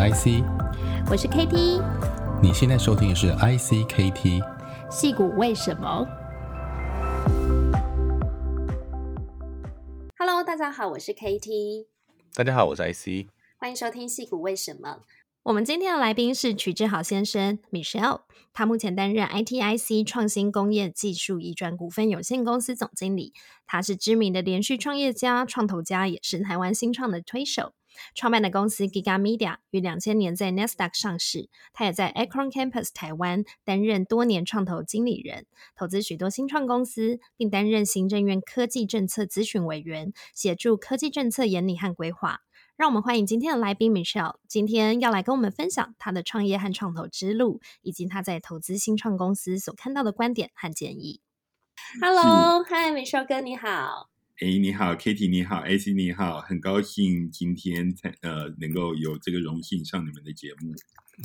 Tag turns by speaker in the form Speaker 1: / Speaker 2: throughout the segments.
Speaker 1: 是 IC，
Speaker 2: 我是 KT。
Speaker 1: 你现在收听的是 IC KT。
Speaker 2: 戏骨为什么？Hello，大家好，我是 KT。
Speaker 1: 大家好，我是 IC。
Speaker 2: 欢迎收听戏骨为什么。我们今天的来宾是曲志豪先生 Michelle，他目前担任 ITIC 创新工业技术移转股份有限公司总经理。他是知名的连续创业家、创投家，也是台湾新创的推手。创办的公司 Giga Media 于两千年在 Nasdaq 上市，他也在 Acron Campus 台湾担任多年创投经理人，投资许多新创公司，并担任行政院科技政策咨询委员，协助科技政策研拟和规划。让我们欢迎今天的来宾 Michelle，今天要来跟我们分享他的创业和创投之路，以及他在投资新创公司所看到的观点和建议。Hello，Hi，Michelle 哥，你好。
Speaker 3: 哎，你好，Kitty，你好，AC，你好，很高兴今天才呃能够有这个荣幸上你们的节目。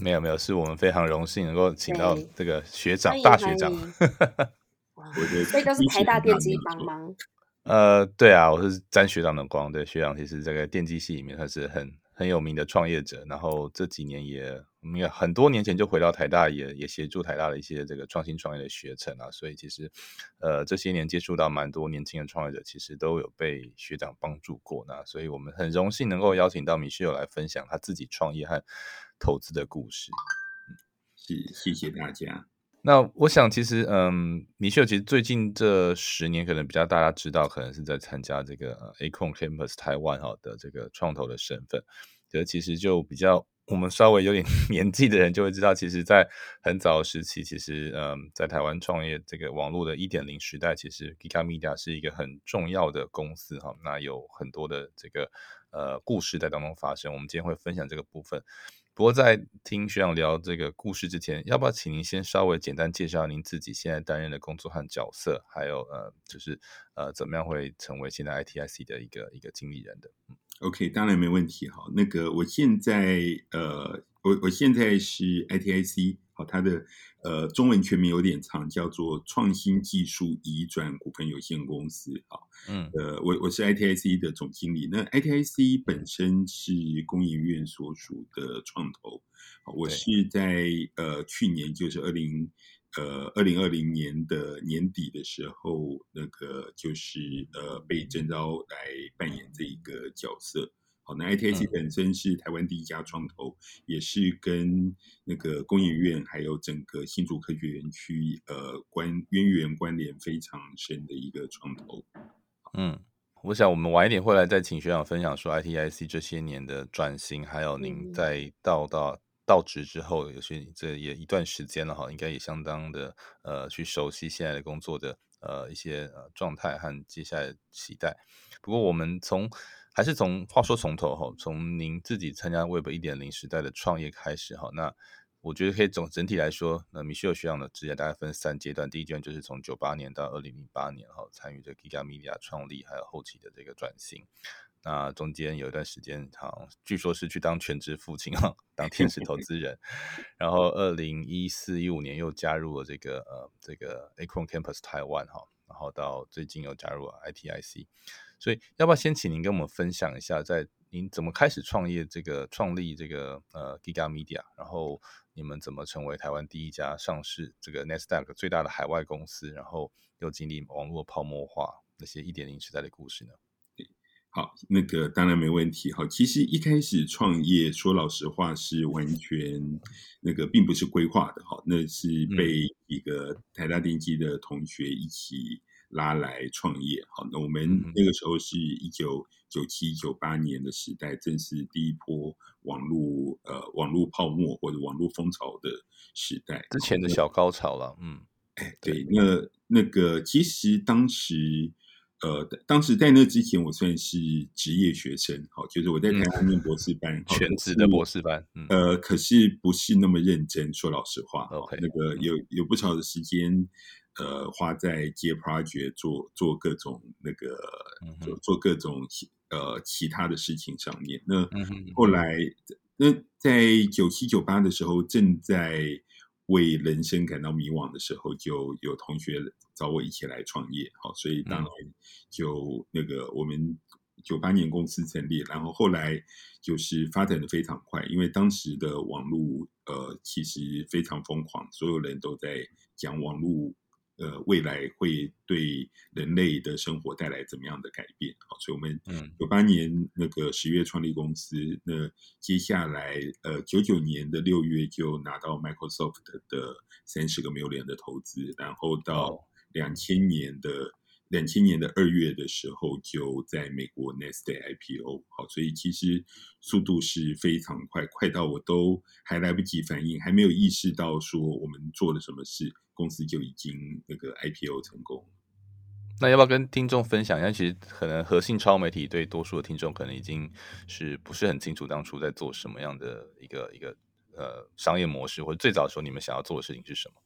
Speaker 1: 没有没有，是我们非常荣幸能够请到这个学长，大学长。
Speaker 3: 我觉得
Speaker 2: 这都是台大电机帮忙。
Speaker 1: 呃，对啊，我是沾学长的光。对，学长其实这个电机系里面他是很很有名的创业者，然后这几年也。我们也很多年前就回到台大也，也协助台大的一些这个创新创业的学程啊，所以其实，呃，这些年接触到蛮多年轻的创业者，其实都有被学长帮助过那。所以我们很荣幸能够邀请到 Michelle 来分享他自己创业和投资的故事。
Speaker 3: 谢，谢谢大家。
Speaker 1: 那我想，其实，嗯李秀其实最近这十年，可能比较大家知道，可能是在参加这个 Acon Campus 台湾哈的这个创投的身份，这其实就比较。我们稍微有点 年纪的人就会知道，其实，在很早时期，其实，嗯，在台湾创业这个网络的一点零时代，其实 Giga Media 是一个很重要的公司哈。那有很多的这个呃故事在当中发生，我们今天会分享这个部分。不过，在听学长聊这个故事之前，要不要请您先稍微简单介绍您自己现在担任的工作和角色，还有呃，就是呃，怎么样会成为现在 ITIC 的一个一个经理人的？嗯。
Speaker 3: OK，当然没问题。哈，那个我现在呃，我我现在是 ITIC，好，它的呃中文全名有点长，叫做创新技术移转股份有限公司。好，嗯，呃，我我是 ITIC 的总经理。那 ITIC 本身是工研院所属的创投，我是在呃去年就是二零。呃，二零二零年的年底的时候，那个就是呃被征召来扮演这一个角色。好，那 ITIC 本身是台湾第一家创投，嗯、也是跟那个工研院还有整个新竹科学园区呃关渊源关联非常深的一个创投。
Speaker 1: 嗯，我想我们晚一点会来再请学长分享说 ITIC 这些年的转型，还有您在到到。到职之后，有些这也一段时间了哈，应该也相当的呃去熟悉现在的工作的呃一些呃状态和接下来的期待。不过我们从还是从话说从头哈，从您自己参加 Web 一点零时代的创业开始哈，那我觉得可以总整体来说，那 Michelle 学长的职业大概分三阶段，第一阶段就是从九八年到二零零八年哈，参与这 Giga Media 创立，还有后期的这个转型。那中间有一段时间，好像据说是去当全职父亲哈，当天使投资人。然后二零一四一五年又加入了这个呃这个 Akron Campus 台湾哈，然后到最近又加入了 ITIC。所以要不要先请您跟我们分享一下，在您怎么开始创业这个创立这个呃 Giga Media，然后你们怎么成为台湾第一家上市这个 Nasdaq 最大的海外公司，然后又经历网络泡沫化那些一点零时代的故事呢？
Speaker 3: 好，那个当然没问题。好，其实一开始创业，说老实话是完全那个并不是规划的。好，那是被一个台大电机的同学一起拉来创业。好，那我们那个时候是一九九七九八年的时代，正是第一波网络呃网络泡沫或者网络风潮的时代，
Speaker 1: 之前的小高潮了。嗯，
Speaker 3: 哎，对，那那个其实当时。呃，当时在那之前，我算是职业学生，好，就是我在台湾念博士班，
Speaker 1: 嗯、全职的博士班，
Speaker 3: 嗯，呃，可是不是那么认真，说老实话
Speaker 1: ，OK，
Speaker 3: 那个有有不少的时间，呃，花在接 project 做做各种那个，做、嗯、做各种呃其他的事情上面。那后来，那在九七九八的时候，正在。为人生感到迷惘的时候，就有同学找我一起来创业，好，所以当然就那个我们九八年公司成立，然后后来就是发展的非常快，因为当时的网络呃其实非常疯狂，所有人都在讲网络。呃，未来会对人类的生活带来怎么样的改变？好，所以我们九八年那个十月创立公司，那接下来呃九九年的六月就拿到 Microsoft 的三十个 million 的投资，然后到两千年的两千年的二月的时候就在美国 Nasdaq IPO。好，所以其实速度是非常快，快到我都还来不及反应，还没有意识到说我们做了什么事。公司就已经那个 IPO 成功。
Speaker 1: 那要不要跟听众分享一下？其实可能核心超媒体对多数的听众可能已经是不是很清楚当初在做什么样的一个一个呃商业模式，或者最早的时候你们想要做的事情是什么？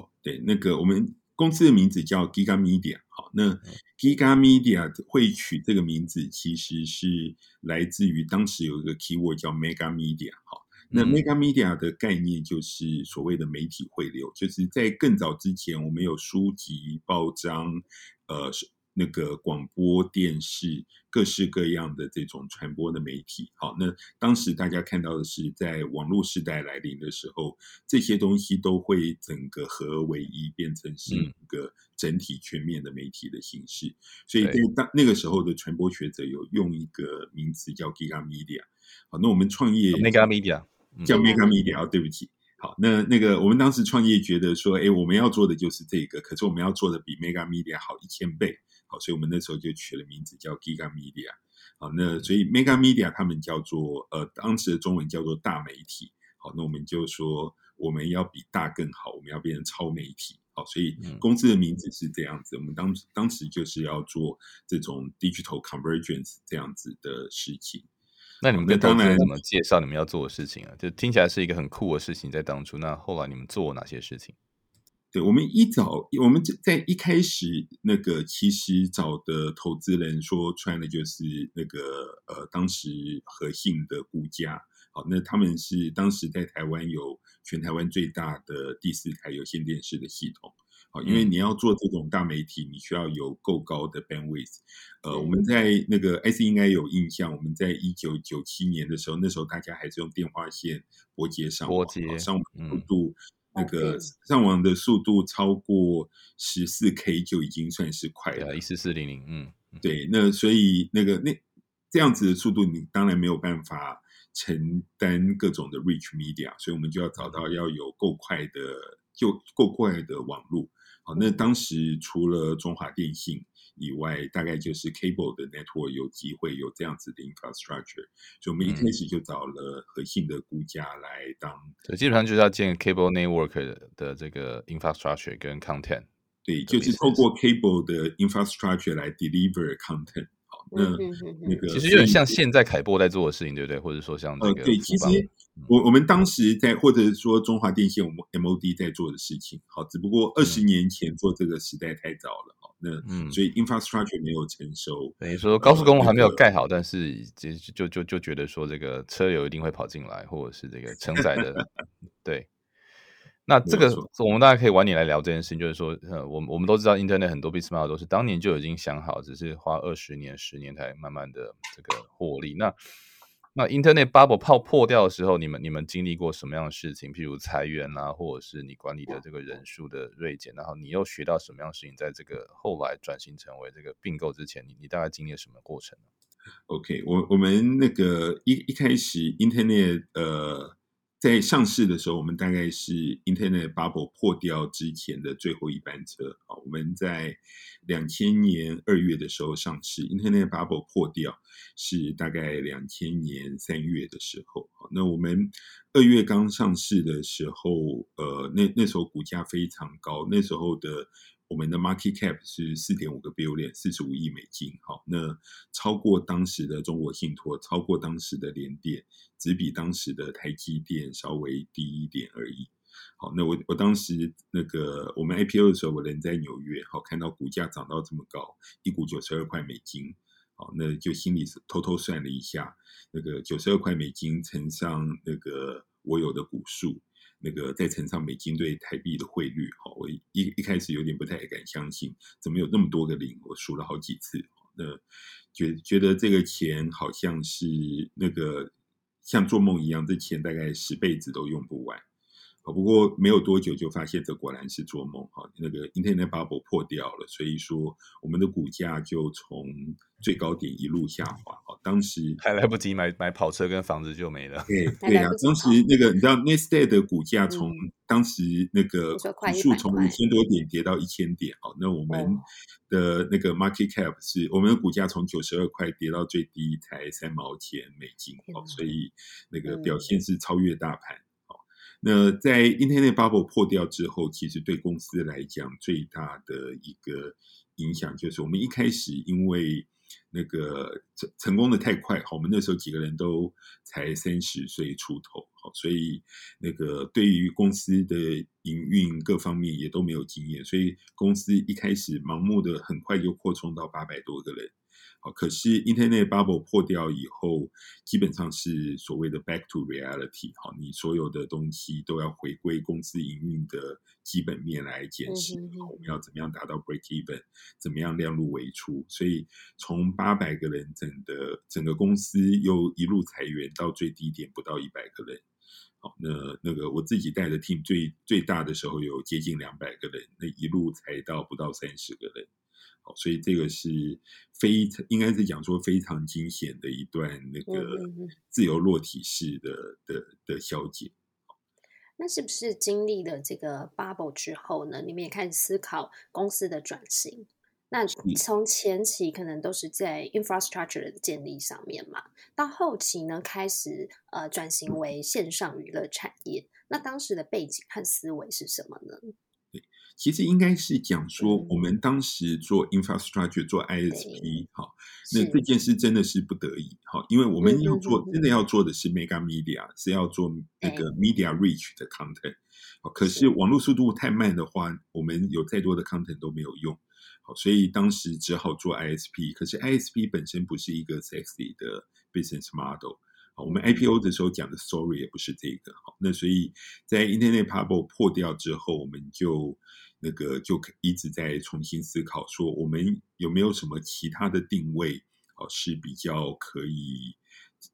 Speaker 3: 哦，对，那个我们公司的名字叫 Giga Media。好，那 Giga Media 会取这个名字，其实是来自于当时有一个 keyword 叫 Mega Media。好。那 Mega Media 的概念就是所谓的媒体汇流，就是在更早之前，我们有书籍、报章，呃，那个广播电视，各式各样的这种传播的媒体。好，那当时大家看到的是，在网络时代来临的时候，这些东西都会整个合而为一，变成是一个整体全面的媒体的形式。嗯、所以，当那个时候的传播学者有用一个名词叫 Giga Media。好，那我们创业
Speaker 1: Mega Media。
Speaker 3: 叫 Mega Media，对不起。好，那那个我们当时创业觉得说，哎，我们要做的就是这个，可是我们要做的比 Mega Media 好一千倍。好，所以我们那时候就取了名字叫 Giga Media。好，那所以 Mega Media 他们叫做呃，当时的中文叫做大媒体。好，那我们就说我们要比大更好，我们要变成超媒体。好，所以公司的名字是这样子。我们当当时就是要做这种 Digital Convergence 这样子的事情。
Speaker 1: 那你们跟投资人怎么介绍你们要做的事情啊？就听起来是一个很酷的事情，在当初。那后来你们做了哪些事情？
Speaker 3: 对，我们一早，我们在一开始那个其实找的投资人说穿的，就是那个呃，当时和信的估价。好，那他们是当时在台湾有全台湾最大的第四台有线电视的系统。好因为你要做这种大媒体，你需要有够高的 bandwidth。呃，我们在那个 IC 应该有印象，我们在一九九七年的时候，那时候大家还是用电话线拨接上网，拨接上网速度，嗯、那个上网的速度超过十四 K 就已经算是快了，一四四零零，嗯，对，那所以那个那这样子的速度，你当然没有办法承担各种的 rich media，所以我们就要找到要有够快的，就够快的网络。好，那当时除了中华电信以外，大概就是 cable 的 network 有机会有这样子的 infrastructure，所以我们一开始就找了核心的估价来当。
Speaker 1: 对，基本上就是要建 cable network 的这个 infrastructure 跟 content。
Speaker 3: 对，就是透过 cable 的 infrastructure 来 deliver content。那那个
Speaker 1: 其实有点像现在凯波在做的事情，对不对？或者说像这个
Speaker 3: 呃，对，其实我我们当时在或者说中华电信我们 MOD 在做的事情，好，只不过二十年前做这个时代太早了，好，那嗯，所以 infrastructure 没有成熟，
Speaker 1: 等于说高速公路还没有盖好，但是就就就就觉得说这个车流一定会跑进来，或者是这个承载的，对。那这个我们大家可以晚点来聊这件事情，就是说，呃，我们我们都知道，Internet 很多 business model 都是当年就已经想好，只是花二十年、十年才慢慢的这个获利。那那 Internet bubble 泡破掉的时候，你们你们经历过什么样的事情？譬如裁员啊，或者是你管理的这个人数的锐减，然后你又学到什么样的事情？在这个后来转型成为这个并购之前，你你大概经历了什么过程
Speaker 3: ？OK，我我们那个一一开始 Internet 呃。在上市的时候，我们大概是 Internet Bubble 破掉之前的最后一班车。好，我们在两千年二月的时候上市，Internet Bubble 破掉是大概两千年三月的时候。那我们二月刚上市的时候，呃，那那时候股价非常高，那时候的。我们的 market cap 是四点五个 billion，四十五亿美金。好，那超过当时的中国信托，超过当时的联电，只比当时的台积电稍微低一点而已。好，那我我当时那个我们 IPO 的时候，我人在纽约，好，看到股价涨到这么高，一股九十二块美金。好，那就心里偷偷算了一下，那个九十二块美金乘上那个我有的股数。那个再乘上美金对台币的汇率，哈，我一一开始有点不太敢相信，怎么有那么多个零？我数了好几次，那觉觉得这个钱好像是那个像做梦一样，这钱大概十辈子都用不完。不过没有多久就发现这果然是做梦哈，那个 Internet Bubble 破掉了，所以说我们的股价就从最高点一路下滑哈。当
Speaker 1: 时还来不及买买跑车跟房子就没了。
Speaker 3: 对对啊，当时那个你知道 Nasdaq 的股价从当时那个指数从五千多点跌到一千点，好，那我们的那个 Market Cap 是我们的股价从九十二块跌到最低才三毛钱美金，哦，所以那个表现是超越大盘。那在 Internet Bubble 破掉之后，其实对公司来讲最大的一个影响就是，我们一开始因为那个成成功的太快，好，我们那时候几个人都才三十岁出头，好，所以那个对于公司的营运各方面也都没有经验，所以公司一开始盲目的很快就扩充到八百多个人。可是 Internet Bubble 破掉以后，基本上是所谓的 Back to Reality。好，你所有的东西都要回归公司营运的基本面来检视。我们要怎么样达到 Break Even？怎么样量入为出？所以从八百个人整的整个公司又一路裁员到最低点不到一百个人。好，那那个我自己带的 team 最最大的时候有接近两百个人，那一路裁到不到三十个人。所以这个是非常应该是讲说非常惊险的一段那个自由落体式的的的消解。
Speaker 2: 那是不是经历了这个 bubble 之后呢？你们也开始思考公司的转型？那从前期可能都是在 infrastructure 的建立上面嘛，到后期呢，开始呃转型为线上娱乐产业。那当时的背景和思维是什么呢？
Speaker 3: 其实应该是讲说，我们当时做 infrastructure 做 ISP 哈，那这件事真的是不得已哈，因为我们要做真的要做的是 mega media，是要做那个 media reach 的 content。可是网络速度太慢的话，我们有再多的 content 都没有用。好，所以当时只好做 ISP。可是 ISP 本身不是一个 sexy 的 business model。我们 IPO 的时候讲的 story 也不是这个。好，那所以在 Internet Bubble 破掉之后，我们就。那个就一直在重新思考，说我们有没有什么其他的定位，哦，是比较可以，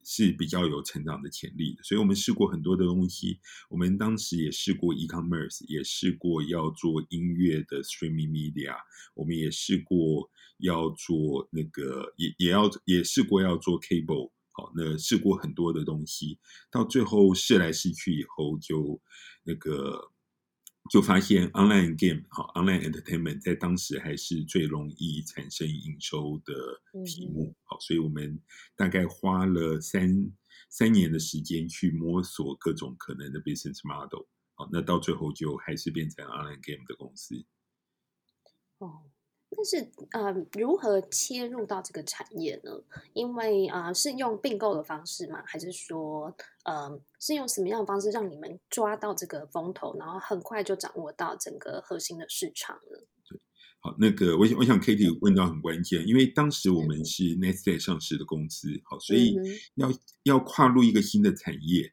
Speaker 3: 是比较有成长的潜力的。所以我们试过很多的东西，我们当时也试过 e-commerce，也试过要做音乐的 streaming media，我们也试过要做那个，也也要也试过要做 cable，好，那试过很多的东西，到最后试来试去以后，就那个。就发现 online game 好 online entertainment 在当时还是最容易产生营收的题目，好，所以我们大概花了三三年的时间去摸索各种可能的 business model，好，那到最后就还是变成 online game 的公司。
Speaker 2: 哦。但是，呃，如何切入到这个产业呢？因为啊、呃，是用并购的方式吗？还是说，呃，是用什么样的方式让你们抓到这个风头，然后很快就掌握到整个核心的市场呢？
Speaker 3: 对，好，那个我想，我想 Katie 问到很关键，因为当时我们是 Nasdaq 上市的公司，好，所以要要跨入一个新的产业。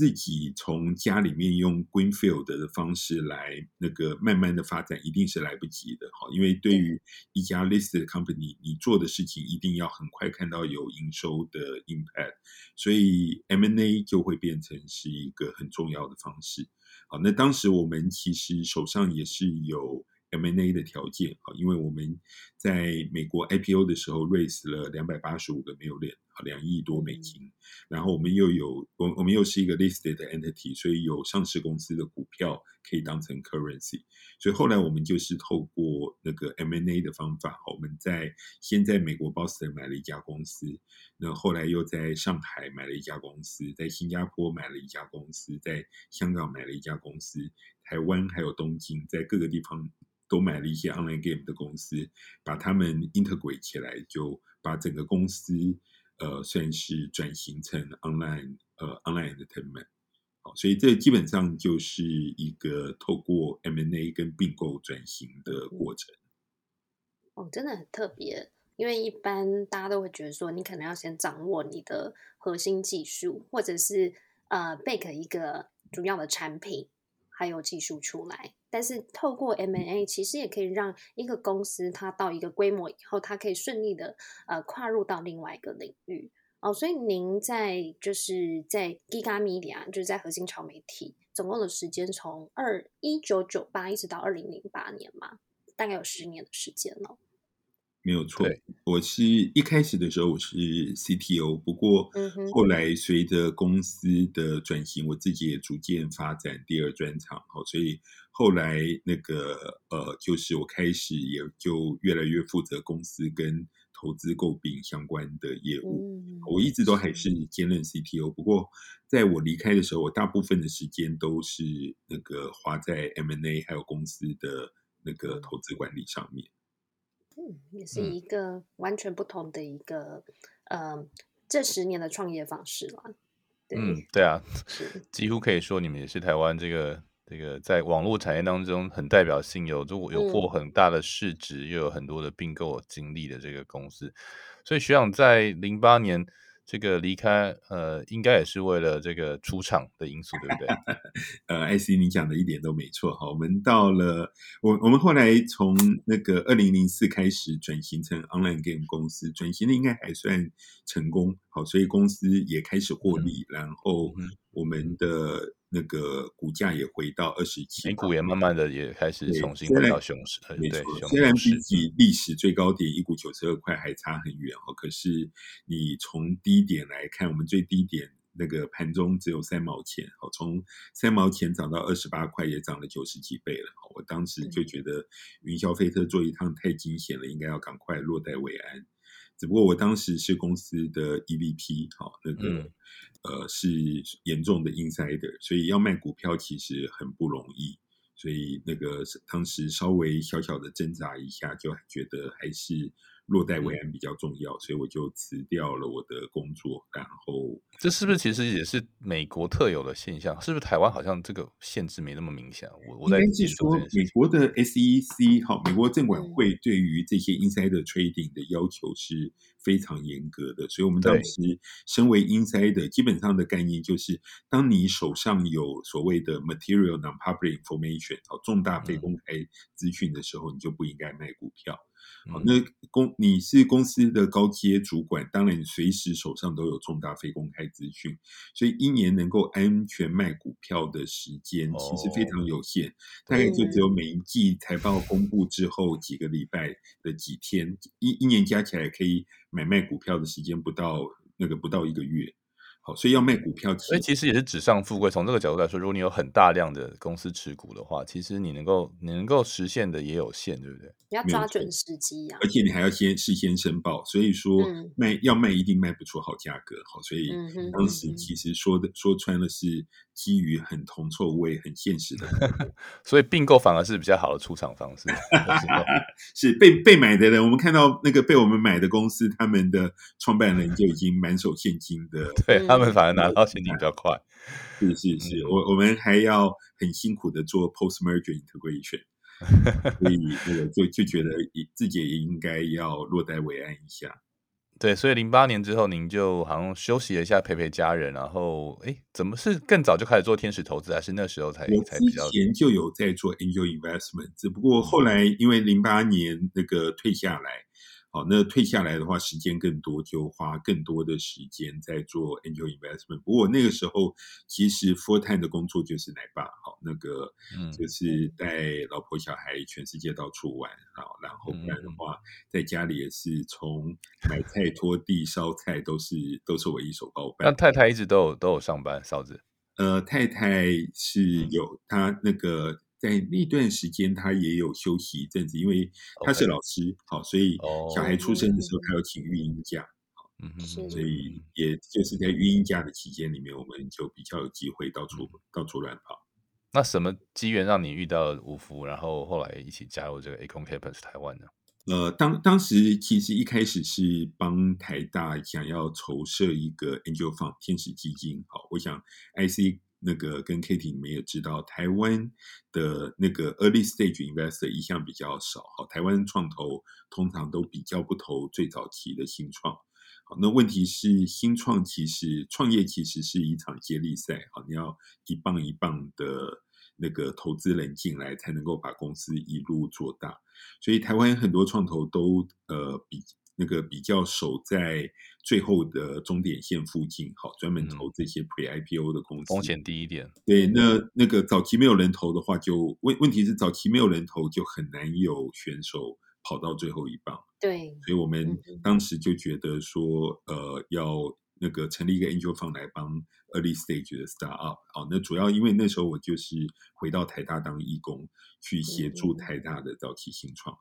Speaker 3: 自己从家里面用 greenfield 的方式来那个慢慢的发展，一定是来不及的，哈，因为对于一家 listed company，你做的事情一定要很快看到有营收的 impact，所以 M&A 就会变成是一个很重要的方式。好，那当时我们其实手上也是有。M&A 的条件啊，因为我们在美国 IPO 的时候 raise 了两百八十五个 million 啊，两亿多美金，然后我们又有我我们又是一个 listed entity，所以有上市公司的股票可以当成 currency，所以后来我们就是透过那个 M&A 的方法，我们在先在美国 Boston 买了一家公司，那后来又在上海买了一家公司，在新加坡买了一家公司，在香港买了一家公司，台湾还有东京，在各个地方。都买了一些 online game 的公司，把他们 integrate 起来，就把整个公司呃算是转型成 online 呃 online entertainment。好，所以这基本上就是一个透过 M&A 跟并购转型的过程。
Speaker 2: 哦，真的很特别，因为一般大家都会觉得说，你可能要先掌握你的核心技术，或者是呃 bake 一个主要的产品，还有技术出来。但是透过 M&A，其实也可以让一个公司它到一个规模以后，它可以顺利的呃跨入到另外一个领域哦。所以您在就是在 Giga Media，就是在核心潮媒体，总共的时间从二一九九八一直到二零零八年嘛，大概有十年的时间了。
Speaker 3: 没有错，我是一开始的时候我是 CTO，不过后来随着公司的转型，我自己也逐渐发展第二专长，好，所以后来那个呃，就是我开始也就越来越负责公司跟投资购并相关的业务。我一直都还是兼任 CTO，不过在我离开的时候，我大部分的时间都是那个花在 M&A 还有公司的那个投资管理上面。
Speaker 2: 嗯，也是一个完全不同的一个，嗯、呃，这十年的创业方式啦。
Speaker 1: 嗯，对啊，几乎可以说你们也是台湾这个这个在网络产业当中很代表性，有就有过很大的市值，嗯、又有很多的并购经历的这个公司。所以学长在零八年。这个离开，呃，应该也是为了这个出场的因素，对不对？
Speaker 3: 呃，IC，你讲的一点都没错。好，我们到了，我我们后来从那个二零零四开始转型成 online game 公司，转型的应该还算成功。好，所以公司也开始获利，嗯、然后我们的。那个股价也回到二十七，
Speaker 1: 美股也慢慢的也开始重新回到熊市。
Speaker 3: 没错，虽然比起历史最高点一股九十二块还差很远哦，可是你从低点来看，我们最低点那个盘中只有三毛钱，哦，从三毛钱涨到二十八块，也涨了九十几倍了。我当时就觉得云霄飞车做一趟太惊险了，应该要赶快落袋为安。只不过我当时是公司的 EVP，好，那个、嗯、呃是严重的 insider，所以要卖股票其实很不容易，所以那个当时稍微小小的挣扎一下，就觉得还是。落袋为安比较重要，所以我就辞掉了我的工作。然后，
Speaker 1: 这是不是其实也是美国特有的现象？是不是台湾好像这个限制没那么明显？我我在
Speaker 3: 记说，美国的 SEC 哈，美国证管会对于这些 insider trading 的要求是非常严格的。所以，我们当时身为 insider，基本上的概念就是，当你手上有所谓的 material non-public information 好，重大非公开资讯的时候，你就不应该卖股票。好，那公你是公司的高阶主管，当然你随时手上都有重大非公开资讯，所以一年能够安全卖股票的时间其实非常有限，大概就只有每一季财报公布之后几个礼拜的几天，一一年加起来可以买卖股票的时间不到那个不到一个月。好，所以要卖股票，
Speaker 1: 所以其实也是纸上富贵。从这个角度来说，如果你有很大量的公司持股的话，其实你能够你能够实现的也有限，对不对？
Speaker 2: 你要抓准时机呀、啊，
Speaker 3: 而且你还要先事先申报。所以说卖、嗯、要卖一定卖不出好价格。好，所以当时其实说的、说穿了是。基于很铜臭味、很现实的，
Speaker 1: 所以并购反而是比较好的出场方式。
Speaker 3: 是 被被买的人，我们看到那个被我们买的公司，他们的创办人就已经满手现金的，
Speaker 1: 对他们反而拿到现金比较快。
Speaker 3: 是是是，我我们还要很辛苦的做 post merger integration，所以那个就就觉得自己也应该要落袋为安一下。
Speaker 1: 对，所以零八年之后，您就好像休息了一下，陪陪家人，然后，哎，怎么是更早就开始做天使投资，还是那时候才才比较？
Speaker 3: 之前就有在做 angel investment，只不过后来因为零八年那个退下来。好，那退下来的话，时间更多，就花更多的时间在做 angel investment。不过那个时候，其实 full time 的工作就是奶爸，好，那个就是带老婆小孩全世界到处玩，好，然后不然的话，在家里也是从买菜、拖地、烧菜都是都是我一手包办。
Speaker 1: 那太太一直都有都有上班，嫂子？
Speaker 3: 呃，太太是有，她那个。在那段时间，他也有休息一阵子，因为他是老师，好所以小孩出生的时候，他要请育婴假，嗯哼，所以也就是在育婴假的期间里面，我们就比较有机会到处、嗯、到处乱跑。
Speaker 1: 那什么机缘让你遇到吴福，然后后来一起加入这个 Acorn Campus 台湾呢？
Speaker 3: 呃，当当时其实一开始是帮台大想要筹设一个 Angel Fund 天使基金，好，我想 IC。那个跟 Katie 你们也知道，台湾的那个 early stage investor 一向比较少。好，台湾创投通常都比较不投最早期的新创。好，那问题是新创其实创业其实是一场接力赛。好，你要一棒一棒的那个投资人进来，才能够把公司一路做大。所以台湾很多创投都呃比那个比较守在最后的终点线附近，好，专门投这些 Pre IPO 的公司，
Speaker 1: 风险低一点。
Speaker 3: 对，那那个早期没有人投的话就，就问问题是早期没有人投，就很难有选手跑到最后一棒。
Speaker 2: 对，
Speaker 3: 所以我们当时就觉得说，呃，要。那个成立一个 Angel Fund 来帮 Early Stage 的 Startup，哦，那主要因为那时候我就是回到台大当义工，去协助台大的早期新创，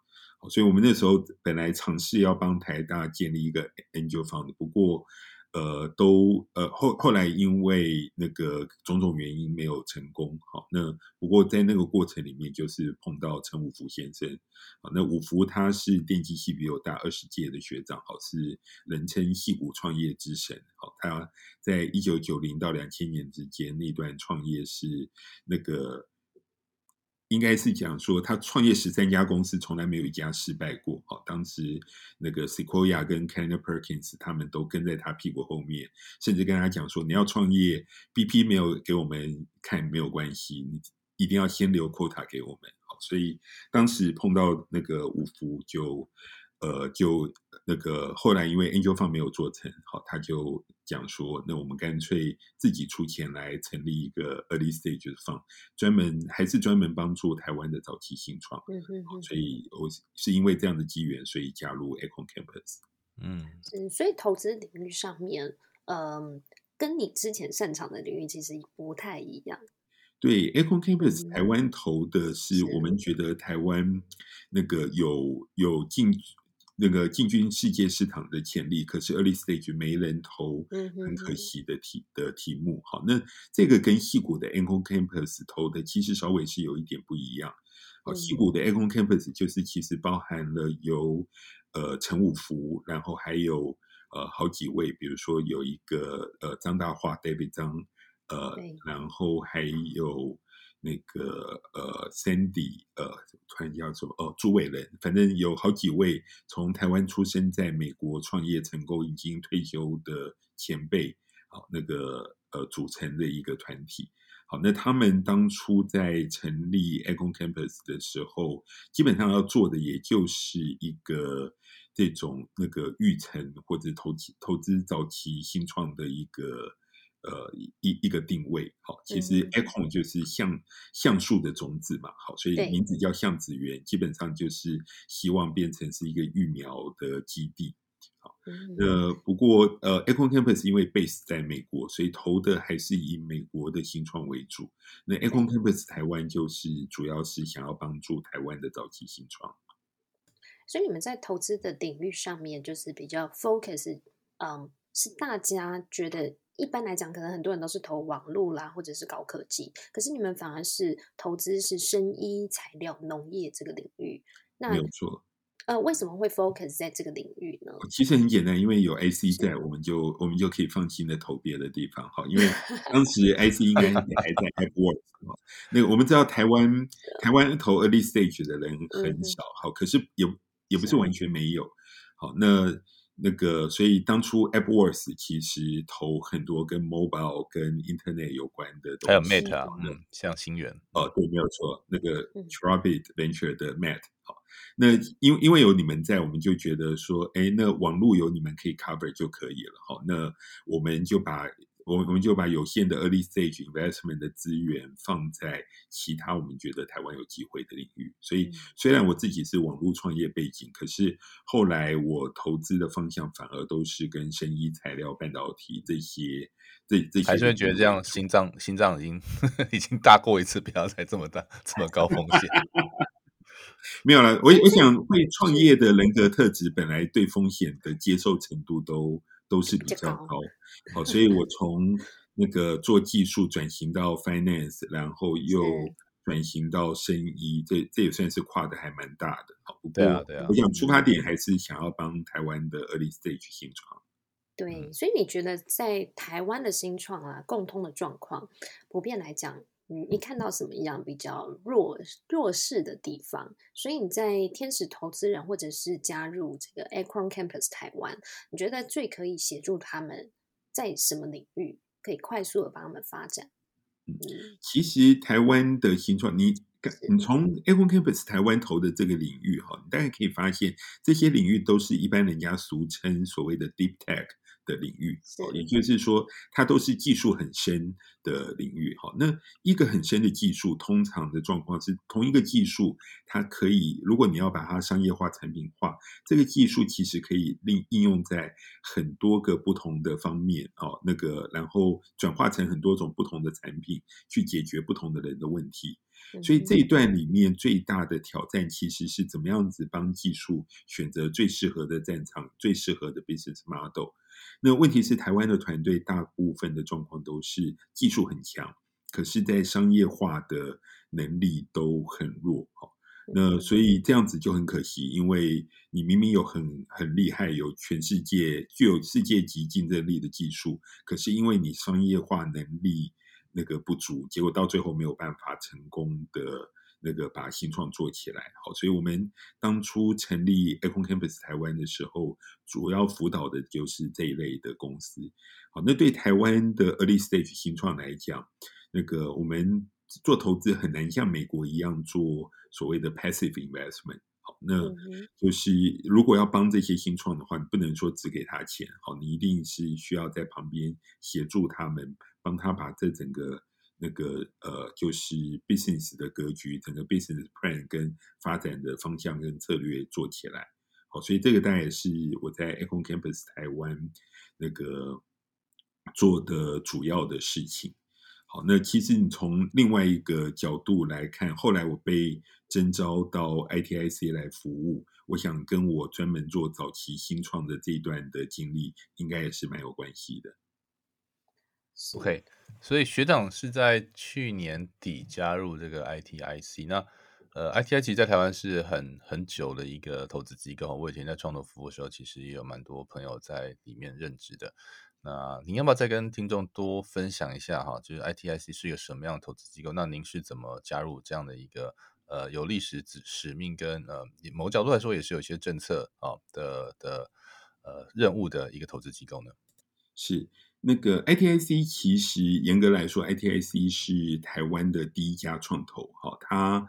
Speaker 3: 所以我们那时候本来尝试要帮台大建立一个 Angel Fund，不过。呃，都呃后后来因为那个种种原因没有成功，好，那不过在那个过程里面，就是碰到陈五福先生，好，那五福他是电机系比我大二十届的学长，好，是人称戏骨创业之神，好，他在一九九零到两千年之间那段创业是那个。应该是讲说，他创业十三家公司，从来没有一家失败过。好，当时那个 Sequoia 跟 k e n n e Perkins 他们都跟在他屁股后面，甚至跟他讲说，你要创业，BP 没有给我们看没有关系，你一定要先留 quota 给我们。好，所以当时碰到那个五福就。呃，就那个后来因为 Angel Fund 没有做成，好，他就讲说，那我们干脆自己出钱来成立一个 Early Stage Fund，专门还是专门帮助台湾的早期新创。嗯嗯嗯。所以我是因为这样的机缘，所以加入 Econ Campus。
Speaker 2: 嗯，嗯，所以投资领域上面，嗯，跟你之前擅长的领域其实不太一样。
Speaker 3: 对，Econ Campus 台湾投的是我们觉得台湾那个有有进。那个进军世界市场的潜力，可是 early stage 没人投，很可惜的题的题目。好，那这个跟戏谷的 Econ Campus 投的其实稍微是有一点不一样。好，戏谷的 Econ Campus 就是其实包含了有呃陈武福，然后还有呃好几位，比如说有一个呃张大华 David 张，呃，然后还有。那个呃，Sandy，呃，突然叫什么？哦，朱伟仁，反正有好几位从台湾出生，在美国创业成功，已经退休的前辈，好，那个呃，组成的一个团体。好，那他们当初在成立 Econ Campus 的时候，基本上要做的也就是一个这种那个育成或者投资投资早期新创的一个。呃，一一个定位，好，其实 Econ 就是橡橡树的种子嘛，好，所以名字叫橡子园，基本上就是希望变成是一个育苗的基地，好，呃，不过呃，Econ Campus 因为 base 在美国，所以投的还是以美国的新创为主。那 Econ Campus 台湾就是主要是想要帮助台湾的早期新创。
Speaker 2: 所以你们在投资的领域上面就是比较 focus，嗯，是大家觉得。一般来讲，可能很多人都是投网络啦，或者是高科技。可是你们反而是投资是生医、材料、农业这个领域。那
Speaker 3: 没有错。
Speaker 2: 呃，为什么会 focus 在这个领域呢？
Speaker 3: 其实很简单，因为有 IC 在，我们就我们就可以放心的投别的地方。好，因为 当时 IC 应该也还在 AppWorks。那个我们知道台湾台湾投 Early Stage 的人很少，嗯、好，可是也也不是完全没有。好，那。那个，所以当初 AppWorks 其实投很多跟 mobile、跟 Internet 有关的东西，
Speaker 1: 还有 Mate 啊，嗯，像星源
Speaker 3: 哦，对，没有错，那个 Trabit Venture 的 Mate，好，那因为因为有你们在，我们就觉得说，哎，那网络有你们可以 cover 就可以了，好，那我们就把。我们我们就把有限的 early stage investment 的资源放在其他我们觉得台湾有机会的领域。所以虽然我自己是网络创业背景，可是后来我投资的方向反而都是跟生医材料、半导体这些。这这些
Speaker 1: 还是觉得这样心脏心脏已经 已经大过一次，不要再这么大这么高风险。
Speaker 3: 没有了，我我想会创业的人格特质本来对风险的接受程度都。都是比较高，好，所以我从那个做技术转型到 finance，然后又转型到生医，这这也算是跨的还蛮大的。好，不过我想出发点还是想要帮台湾的 early stage 新创。
Speaker 2: 对，所以你觉得在台湾的新创啊，共通的状况，普遍来讲。你你看到什么样比较弱弱势的地方？所以你在天使投资人或者是加入这个 Acron Campus 台湾，你觉得最可以协助他们在什么领域可以快速的帮他们发展？
Speaker 3: 嗯，其实台湾的新创，你你从 Acron Campus 台湾投的这个领域哈，你大概可以发现，这些领域都是一般人家俗称所谓的 Deep Tech。的领域，也就是说，它都是技术很深的领域。好，那一个很深的技术，通常的状况是，同一个技术，它可以，如果你要把它商业化、产品化，这个技术其实可以应应用在很多个不同的方面。哦，那个，然后转化成很多种不同的产品，去解决不同的人的问题。所以这一段里面最大的挑战，其实是怎么样子帮技术选择最适合的战场、最适合的 business model。那问题是，台湾的团队大部分的状况都是技术很强，可是，在商业化的能力都很弱。那所以这样子就很可惜，因为你明明有很很厉害、有全世界具有世界级竞争力的技术，可是因为你商业化能力那个不足，结果到最后没有办法成功的。那个把新创做起来，好，所以我们当初成立 Econ Campus 台湾的时候，主要辅导的就是这一类的公司。好，那对台湾的 Early Stage 新创来讲，那个我们做投资很难像美国一样做所谓的 Passive Investment。好，那就是如果要帮这些新创的话，你不能说只给他钱，好，你一定是需要在旁边协助他们，帮他把这整个。那个呃，就是 business 的格局，整个 business plan 跟发展的方向跟策略做起来，好，所以这个当然也是我在 Econ Campus 台湾那个做的主要的事情。好，那其实你从另外一个角度来看，后来我被征召到 ITIC 来服务，我想跟我专门做早期新创的这一段的经历，应该也是蛮有关系的。
Speaker 1: OK，所以学长是在去年底加入这个 ITIC。那呃，ITIC 其实在台湾是很很久的一个投资机构。我以前在创投服务的时候，其实也有蛮多朋友在里面任职的。那您要不要再跟听众多分享一下哈？就是 ITIC 是一个什么样的投资机构？那您是怎么加入这样的一个呃有历史使命跟呃某角度来说也是有一些政策啊的的呃任务的一个投资机构呢？
Speaker 3: 是。那个 ITIC 其实严格来说，ITIC 是台湾的第一家创投。哈，它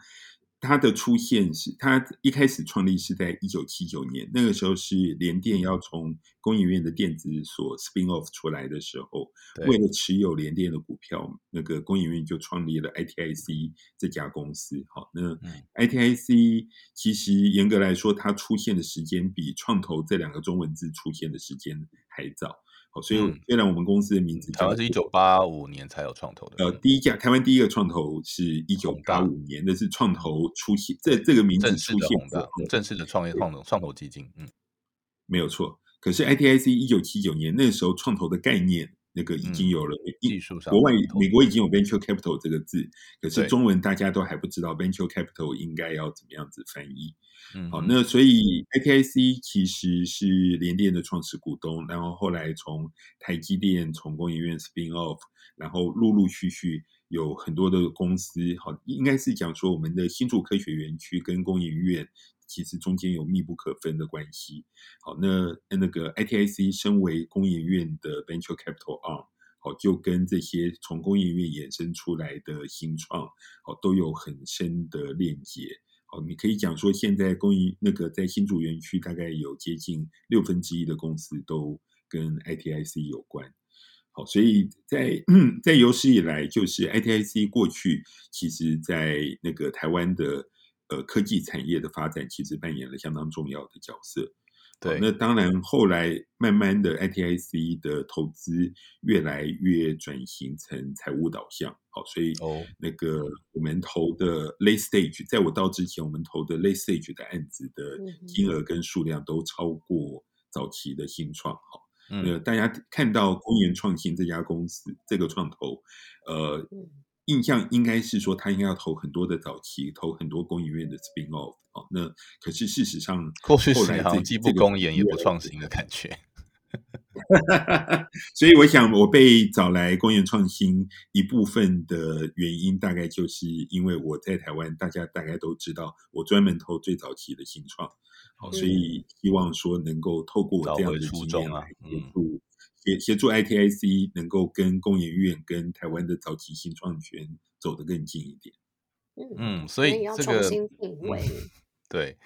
Speaker 3: 它的出现是它一开始创立是在一九七九年，那个时候是联电要从工研院的电子所 spin off 出来的时候，为了持有联电的股票，那个工研院就创立了 ITIC 这家公司。好，那 ITIC 其实严格来说，它出现的时间比创投这两个中文字出现的时间还早。好，所以虽然我们公司的名字
Speaker 1: 台湾是一九八五年才有创投的，
Speaker 3: 呃，第一家台湾第一个创投是一九八五年，那是创投出现，这这个名字出现的
Speaker 1: 正式的创业创投创投基金，嗯，
Speaker 3: 没有错。可是 ITIC 一九七九年那时候创投的概念。那个已经有了，
Speaker 1: 嗯、技术上，
Speaker 3: 国外美国已经有 venture capital 这个字，可是中文大家都还不知道 venture capital 应该要怎么样子翻译。嗯，好，那所以 ATIC 其实是联电的创始股东，然后后来从台积电、从工研院 spin off，然后陆陆续续有很多的公司，好，应该是讲说我们的新竹科学园区跟工研院。其实中间有密不可分的关系。好，那那个 ATIC 身为工研院的 venture capital arm，好，就跟这些从工业院衍生出来的新创，好，都有很深的链接。哦，你可以讲说，现在公益那个在新竹园区，大概有接近六分之一的公司都跟 ITIC 有关。好，所以在 在有史以来，就是 ITIC 过去其实在那个台湾的。呃，科技产业的发展其实扮演了相当重要的角色。对，那当然后来慢慢的，ITIC 的投资越来越转型成财务导向。好，所以哦，那个我们投的 late stage，在我到之前，我们投的 late stage 的案子的金额跟数量都超过早期的新创。好，那大家看到公研创新这家公司，这个创投，呃。印象应该是说，他应该要投很多的早期，投很多工研院的 spin off 哦。那可是事实上，
Speaker 1: 后来好像既不公研也不创新的感觉。
Speaker 3: 所以我想，我被找来工研创新一部分的原因，大概就是因为我在台湾，大家大概都知道，我专门投最早期的新创。好，所以希望说能够透过我这样的经验来协助协协助 ITIC 能够跟工研院跟台湾的早期新创圈走得更近一点。
Speaker 1: 嗯，所以这个
Speaker 2: 重新定位、
Speaker 1: 嗯、对。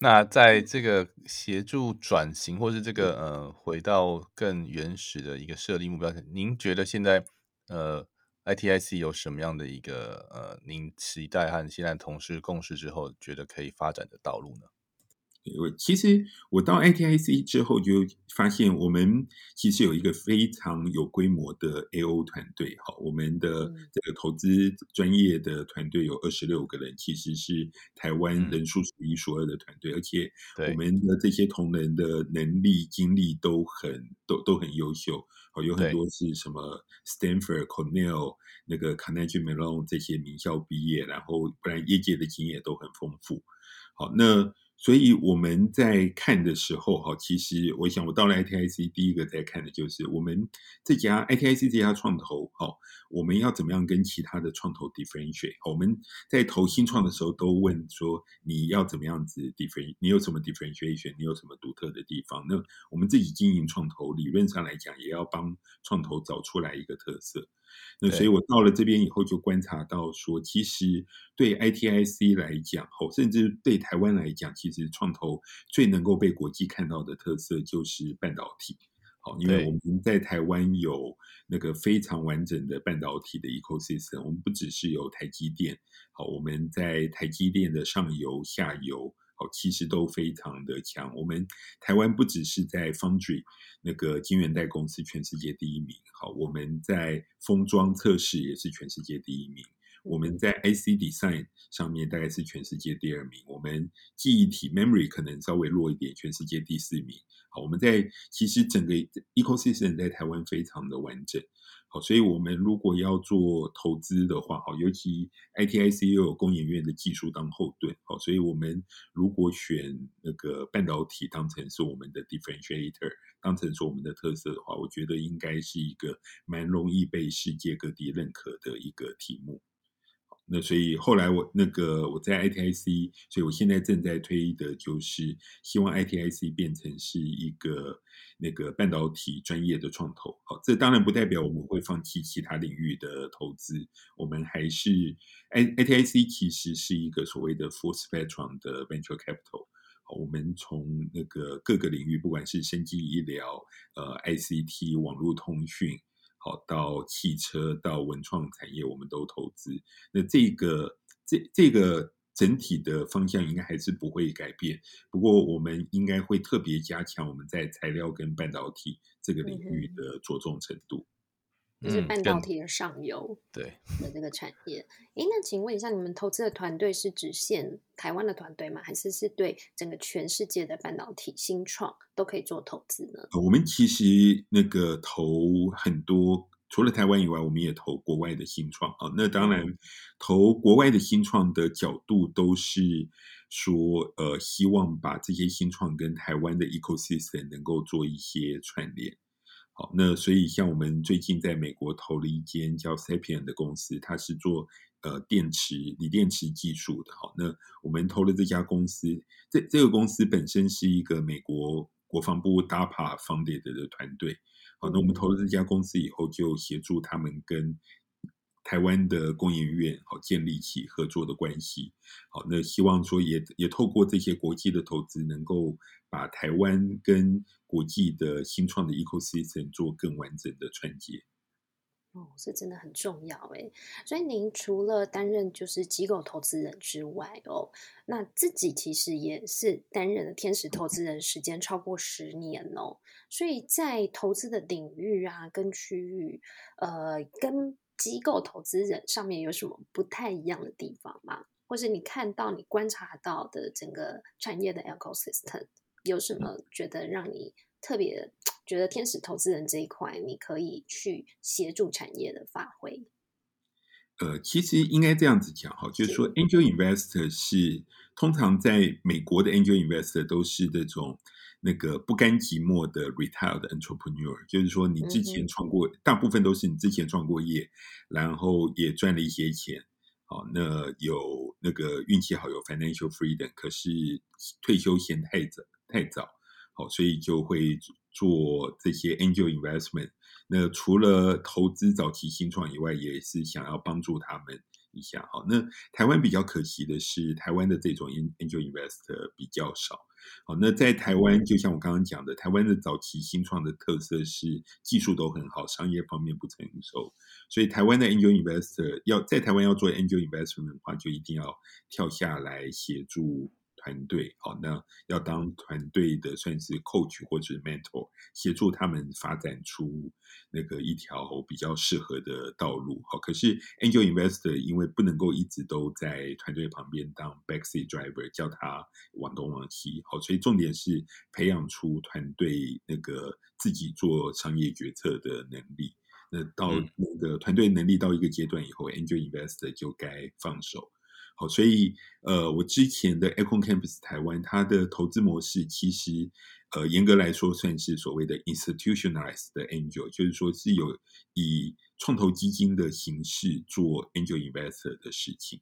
Speaker 1: 那在这个协助转型，或是这个呃回到更原始的一个设立目标，您觉得现在呃 ITIC 有什么样的一个呃您期待和现在同事共事之后，觉得可以发展的道路呢？
Speaker 3: 我其实我到 ITIC 之后就发现，我们其实有一个非常有规模的 AO 团队。哈，我们的这个投资专业的团队有二十六个人，其实是台湾人数数一数二的团队，而且我们的这些同仁的能力、经历都很都都很优秀。哦，有很多是什么 Stanford、Cornell、那个 Carnegie Mellon 这些名校毕业，然后不然业界的经验都很丰富。好，那。所以我们在看的时候，哈，其实我想，我到了 ITIC，第一个在看的就是我们这家 ITIC 这家创投，哈，我们要怎么样跟其他的创投 differentiate？我们在投新创的时候都问说，你要怎么样子 differentiate？你有什么 differentiation？你有什么独特的地方？那我们自己经营创投，理论上来讲，也要帮创投找出来一个特色。那所以，我到了这边以后，就观察到说，其实对 ITIC 来讲，甚至对台湾来讲，其实创投最能够被国际看到的特色就是半导体。好，因为我们在台湾有那个非常完整的半导体的 ecosystem，我们不只是有台积电，好，我们在台积电的上游、下游。好，其实都非常的强。我们台湾不只是在 Foundry 那个晶圆代公司全世界第一名。好，我们在封装测试也是全世界第一名。我们在 IC Design 上面大概是全世界第二名。我们记忆体 Memory 可能稍微弱一点，全世界第四名。好，我们在其实整个 Ecosystem 在台湾非常的完整。好，所以我们如果要做投资的话，好，尤其 ITIC 又有工研院的技术当后盾，好，所以我们如果选那个半导体当成是我们的 differentiator，当成是我们的特色的话，我觉得应该是一个蛮容易被世界各地认可的一个题目。那所以后来我那个我在 ITIC，所以我现在正在推的就是希望 ITIC 变成是一个那个半导体专业的创投。好，这当然不代表我们会放弃其他领域的投资，我们还是 ITIC 其实是一个所谓的 full spectrum 的 venture capital。好，我们从那个各个领域，不管是生技医疗、呃 ICT、网络通讯。好，到汽车到文创产业，我们都投资。那这个这这个整体的方向应该还是不会改变。不过，我们应该会特别加强我们在材料跟半导体这个领域的着重程度。
Speaker 2: 就是半导体的上游，
Speaker 1: 对
Speaker 2: 的这个产业。哎、嗯，那请问一下，你们投资的团队是只限台湾的团队吗？还是是对整个全世界的半导体新创都可以做投资呢？
Speaker 3: 我们其实那个投很多，除了台湾以外，我们也投国外的新创啊。那当然，投国外的新创的角度都是说，呃，希望把这些新创跟台湾的 ecosystem 能够做一些串联。好，那所以像我们最近在美国投了一间叫 Sapien 的公司，它是做呃电池、锂电池技术的。好，那我们投了这家公司，这这个公司本身是一个美国国防部 DAPA funded 的团队。好，那我们投了这家公司以后，就协助他们跟台湾的工研院好建立起合作的关系。好，那希望说也也透过这些国际的投资，能够把台湾跟国际的新创的 ecosystem 做更完整的串接，
Speaker 2: 哦，这真的很重要哎。所以您除了担任就是机构投资人之外哦，那自己其实也是担任了天使投资人，时间超过十年哦。所以在投资的领域啊，跟区域，呃，跟机构投资人上面有什么不太一样的地方吗？或是你看到、你观察到的整个产业的 ecosystem？有什么觉得让你特别觉得天使投资人这一块，你可以去协助产业的发挥？
Speaker 3: 呃，其实应该这样子讲哈，就是说，angel investor 是通常在美国的 angel investor 都是这种那个不甘寂寞的 retired entrepreneur，就是说你之前创过，嗯、大部分都是你之前创过业，然后也赚了一些钱。好，那有那个运气好，有 financial freedom，可是退休嫌太早。太早，好，所以就会做这些 angel investment。那除了投资早期新创以外，也是想要帮助他们一下。好，那台湾比较可惜的是，台湾的这种 angel investor 比较少。好，那在台湾，就像我刚刚讲的，台湾的早期新创的特色是技术都很好，商业方面不成熟，所以台湾的 angel investor 要在台湾要做 angel investment 的话，就一定要跳下来协助。团队好，那要当团队的算是 coach 或者 mentor，协助他们发展出那个一条比较适合的道路。好，可是 angel investor 因为不能够一直都在团队旁边当 backseat driver，叫他往东往西。好，所以重点是培养出团队那个自己做商业决策的能力。那到那个团队能力到一个阶段以后，angel investor 就该放手。好，所以呃，我之前的 Econ Campus 台湾，它的投资模式其实呃，严格来说算是所谓的 institutionalized 的 angel，就是说是有以创投基金的形式做 angel investor 的事情。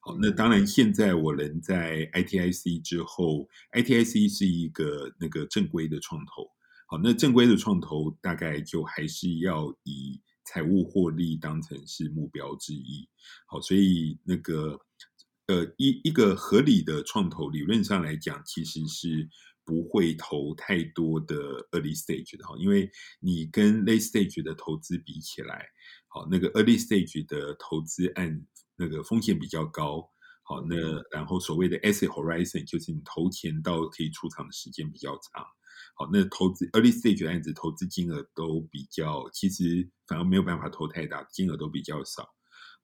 Speaker 3: 好，那当然现在我人在 ITIC 之后，ITIC 是一个那个正规的创投。好，那正规的创投大概就还是要以财务获利当成是目标之一。好，所以那个。呃，一一个合理的创投，理论上来讲，其实是不会投太多的 early stage 的哈，因为你跟 late stage 的投资比起来，好，那个 early stage 的投资案那个风险比较高，好，那然后所谓的 asset horizon 就是你投钱到可以出场的时间比较长，好，那投资 early stage 的案子投资金额都比较，其实反而没有办法投太大，金额都比较少。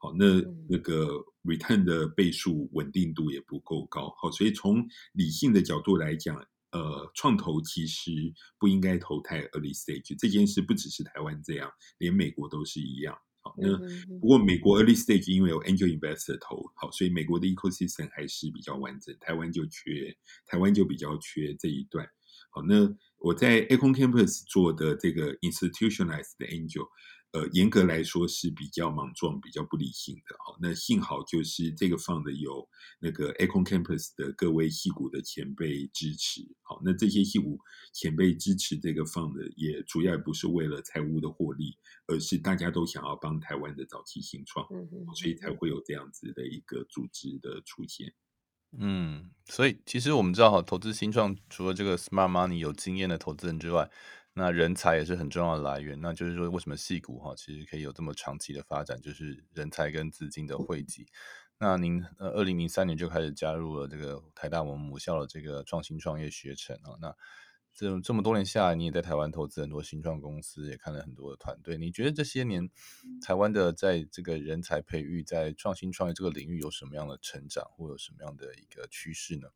Speaker 3: 好，那那个 return 的倍数稳定度也不够高。好，所以从理性的角度来讲，呃，创投其实不应该投太 early stage。这件事不只是台湾这样，连美国都是一样。好，那不过美国 early stage 因为有 angel investor 投，好，所以美国的 ecosystem 还是比较完整。台湾就缺，台湾就比较缺这一段。好，那我在 Econ Campus 做的这个 institutionalized 的 angel。呃，严格来说是比较莽撞、比较不理性的。好，那幸好就是这个 fund 有那个 Econ Campus 的各位戏骨的前辈支持。好，那这些戏骨前辈支持这个 fund 也主要不是为了财务的获利，而是大家都想要帮台湾的早期新创，所以才会有这样子的一个组织的出现。
Speaker 1: 嗯，所以其实我们知道哈，投资新创除了这个 smart money 有经验的投资人之外，那人才也是很重要的来源，那就是说，为什么戏股哈其实可以有这么长期的发展，就是人才跟资金的汇集。那您呃，二零零三年就开始加入了这个台大我们母校的这个创新创业学程啊。那这这么多年下来，你也在台湾投资很多新创公司，也看了很多的团队。你觉得这些年台湾的在这个人才培育，在创新创业这个领域有什么样的成长，或有什么样的一个趋势呢？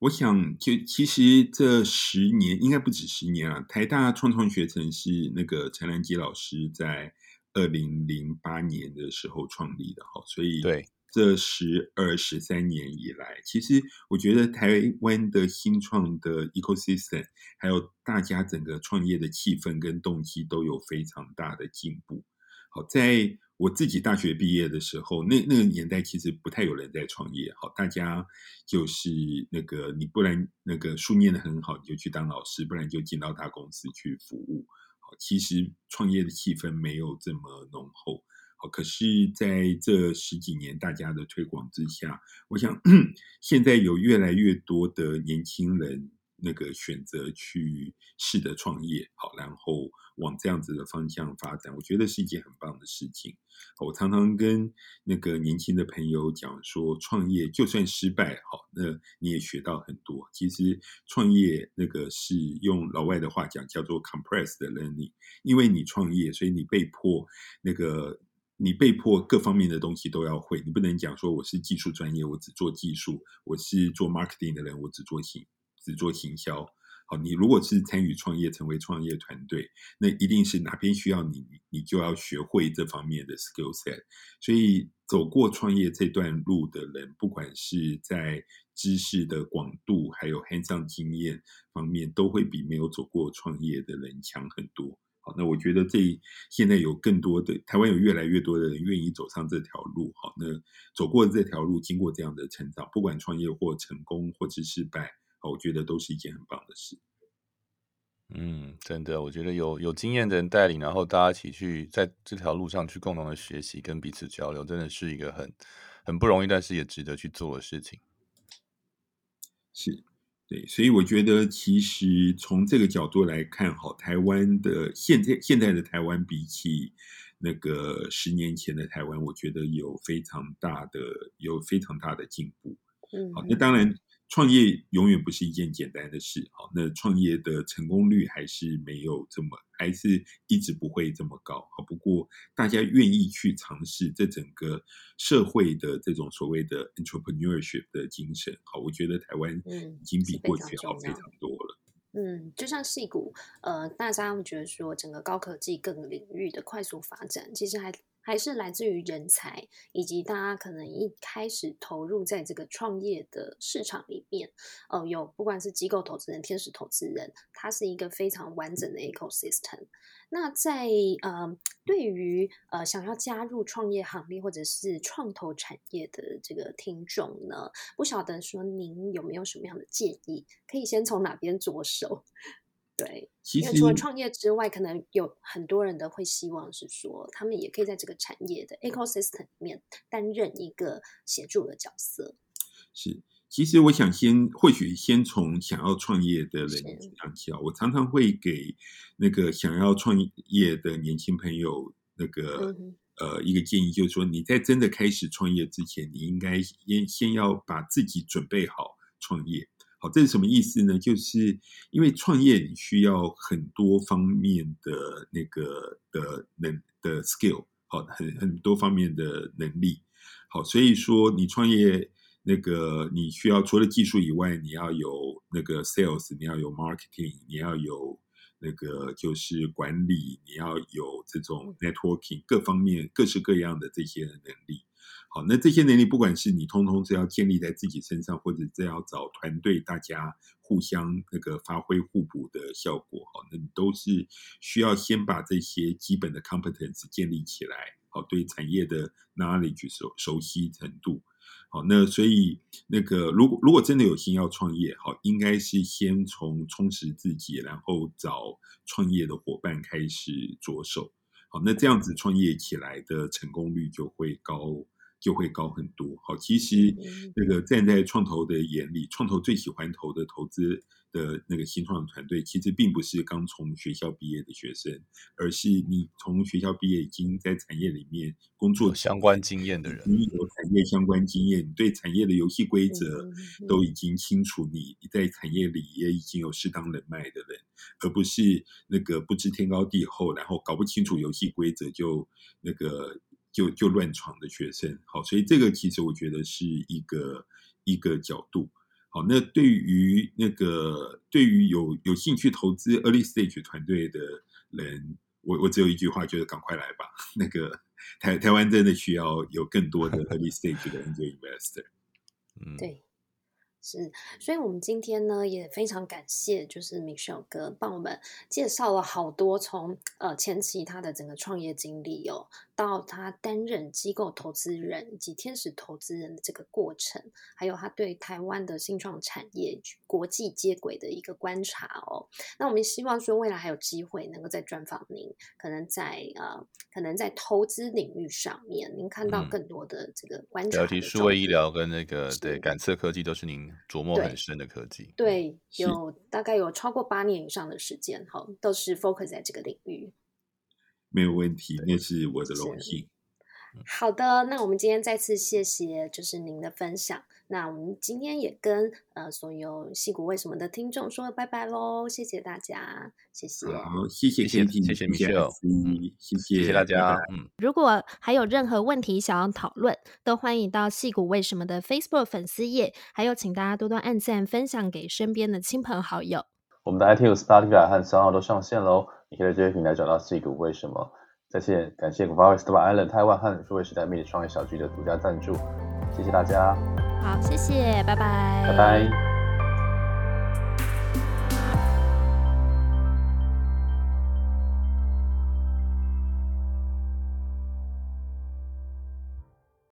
Speaker 3: 我想，就其实这十年应该不止十年啊。台大创创学程是那个陈兰基老师在二零零八年的时候创立的，哈，所以对这十二十三年以来，其实我觉得台湾的新创的 ecosystem，还有大家整个创业的气氛跟动机都有非常大的进步。好，在我自己大学毕业的时候，那那个年代其实不太有人在创业。好，大家就是那个你不然那个书念得很好，你就去当老师，不然就进到大公司去服务。好，其实创业的气氛没有这么浓厚。好，可是在这十几年大家的推广之下，我想 现在有越来越多的年轻人。那个选择去试着创业，好，然后往这样子的方向发展，我觉得是一件很棒的事情。我常常跟那个年轻的朋友讲说，创业就算失败，好，那你也学到很多。其实创业那个是用老外的话讲叫做 compressed learning，因为你创业，所以你被迫那个你被迫各方面的东西都要会，你不能讲说我是技术专业，我只做技术；我是做 marketing 的人，我只做行。只做行销，好，你如果是参与创业，成为创业团队，那一定是哪边需要你，你就要学会这方面的 skill set。所以走过创业这段路的人，不管是在知识的广度，还有 hands-on 经验方面，都会比没有走过创业的人强很多。好，那我觉得这现在有更多的台湾有越来越多的人愿意走上这条路。好，那走过这条路，经过这样的成长，不管创业或成功或是失败。我觉得都是一件很棒的事。
Speaker 1: 嗯，真的，我觉得有有经验的人带领，然后大家一起去在这条路上去共同的学习跟彼此交流，真的是一个很很不容易，但是也值得去做的事情。
Speaker 3: 是，对，所以我觉得其实从这个角度来看，好，台湾的现在现在的台湾比起那个十年前的台湾，我觉得有非常大的有非常大的进步。嗯，好，那当然。创业永远不是一件简单的事，好，那创业的成功率还是没有这么，还是一直不会这么高，好，不过大家愿意去尝试，这整个社会的这种所谓的 entrepreneurship 的精神，好，我觉得台湾已经比过去好非常多了。
Speaker 2: 嗯，就像戏股，呃，大家会觉得说，整个高科技各个领域的快速发展，其实还。还是来自于人才，以及大家可能一开始投入在这个创业的市场里面，呃，有不管是机构投资人、天使投资人，它是一个非常完整的 ecosystem。那在呃，对于呃想要加入创业行列或者是创投产业的这个听众呢，不晓得说您有没有什么样的建议，可以先从哪边着手？对，其实除了创业之外，可能有很多人都会希望是说，他们也可以在这个产业的 ecosystem 里面担任一个协助的角色。
Speaker 3: 是，其实我想先，或许先从想要创业的人讲起啊。我常常会给那个想要创业的年轻朋友那个、嗯、呃一个建议，就是说你在真的开始创业之前，你应该先先要把自己准备好创业。好，这是什么意思呢？就是因为创业你需要很多方面的那个的能的 skill，好，很很多方面的能力。好，所以说你创业那个你需要除了技术以外，你要有那个 sales，你要有 marketing，你要有那个就是管理，你要有这种 networking，各方面各式各样的这些能力。好，那这些能力，不管是你通通是要建立在自己身上，或者是要找团队，大家互相那个发挥互补的效果，好，那你都是需要先把这些基本的 competence 建立起来，好，对产业的 knowledge 熟熟悉程度，好，那所以那个如果如果真的有心要创业，好，应该是先从充实自己，然后找创业的伙伴开始着手，好，那这样子创业起来的成功率就会高。就会高很多。好，其实那个站在创投的眼里，创投最喜欢投的投资的那个新创团队，其实并不是刚从学校毕业的学生，而是你从学校毕业已经在产业里面工作
Speaker 1: 相关经验的人，
Speaker 3: 你有产业相关经验，你对产业的游戏规则都已经清楚，你在产业里也已经有适当人脉的人，而不是那个不知天高地厚，然后搞不清楚游戏规则就那个。就就乱闯的学生，好，所以这个其实我觉得是一个一个角度，好，那对于那个对于有有兴趣投资 early stage 团队的人，我我只有一句话，就是赶快来吧。那个台台湾真的需要有更多的 early stage 的 angel investor。
Speaker 2: 嗯，对。是，所以我们今天呢也非常感谢，就是 Michelle 哥帮我们介绍了好多从呃前期他的整个创业经历哦，到他担任机构投资人以及天使投资人的这个过程，还有他对台湾的新创产业国际接轨的一个观察哦。那我们希望说未来还有机会能够再专访您，可能在呃可能在投资领域上面，您看到更多的这个观察。
Speaker 1: 尤其数位医疗跟那个对感测科技都是您。琢磨很深的科技，
Speaker 2: 对，对，有大概有超过八年以上的时间，哈，都是 focus 在这个领域。
Speaker 3: 没有问题，那是我的荣幸。
Speaker 2: 好的，那我们今天再次谢谢，就是您的分享。那我们今天也跟呃所有矽谷为什么的听众说拜拜喽，谢谢大家，谢谢，
Speaker 3: 好，谢谢谢谢谢谢 Michelle，谢谢
Speaker 1: 谢谢大家。嗯，
Speaker 2: 如果还有任何问题想要讨论，都欢迎到矽谷为什么的 Facebook 粉丝页，还有请大家多多按赞分享给身边的亲朋好友。
Speaker 4: 我们的 iTunes、Spotify 和 SoundOn 都上线喽，你可以在这些平台找到 C 股为什么。再次感谢 Varus Island 台湾和数位时代魅力创业小聚的独家赞助，谢谢大家。
Speaker 2: 好，谢谢，拜拜。
Speaker 4: 拜拜。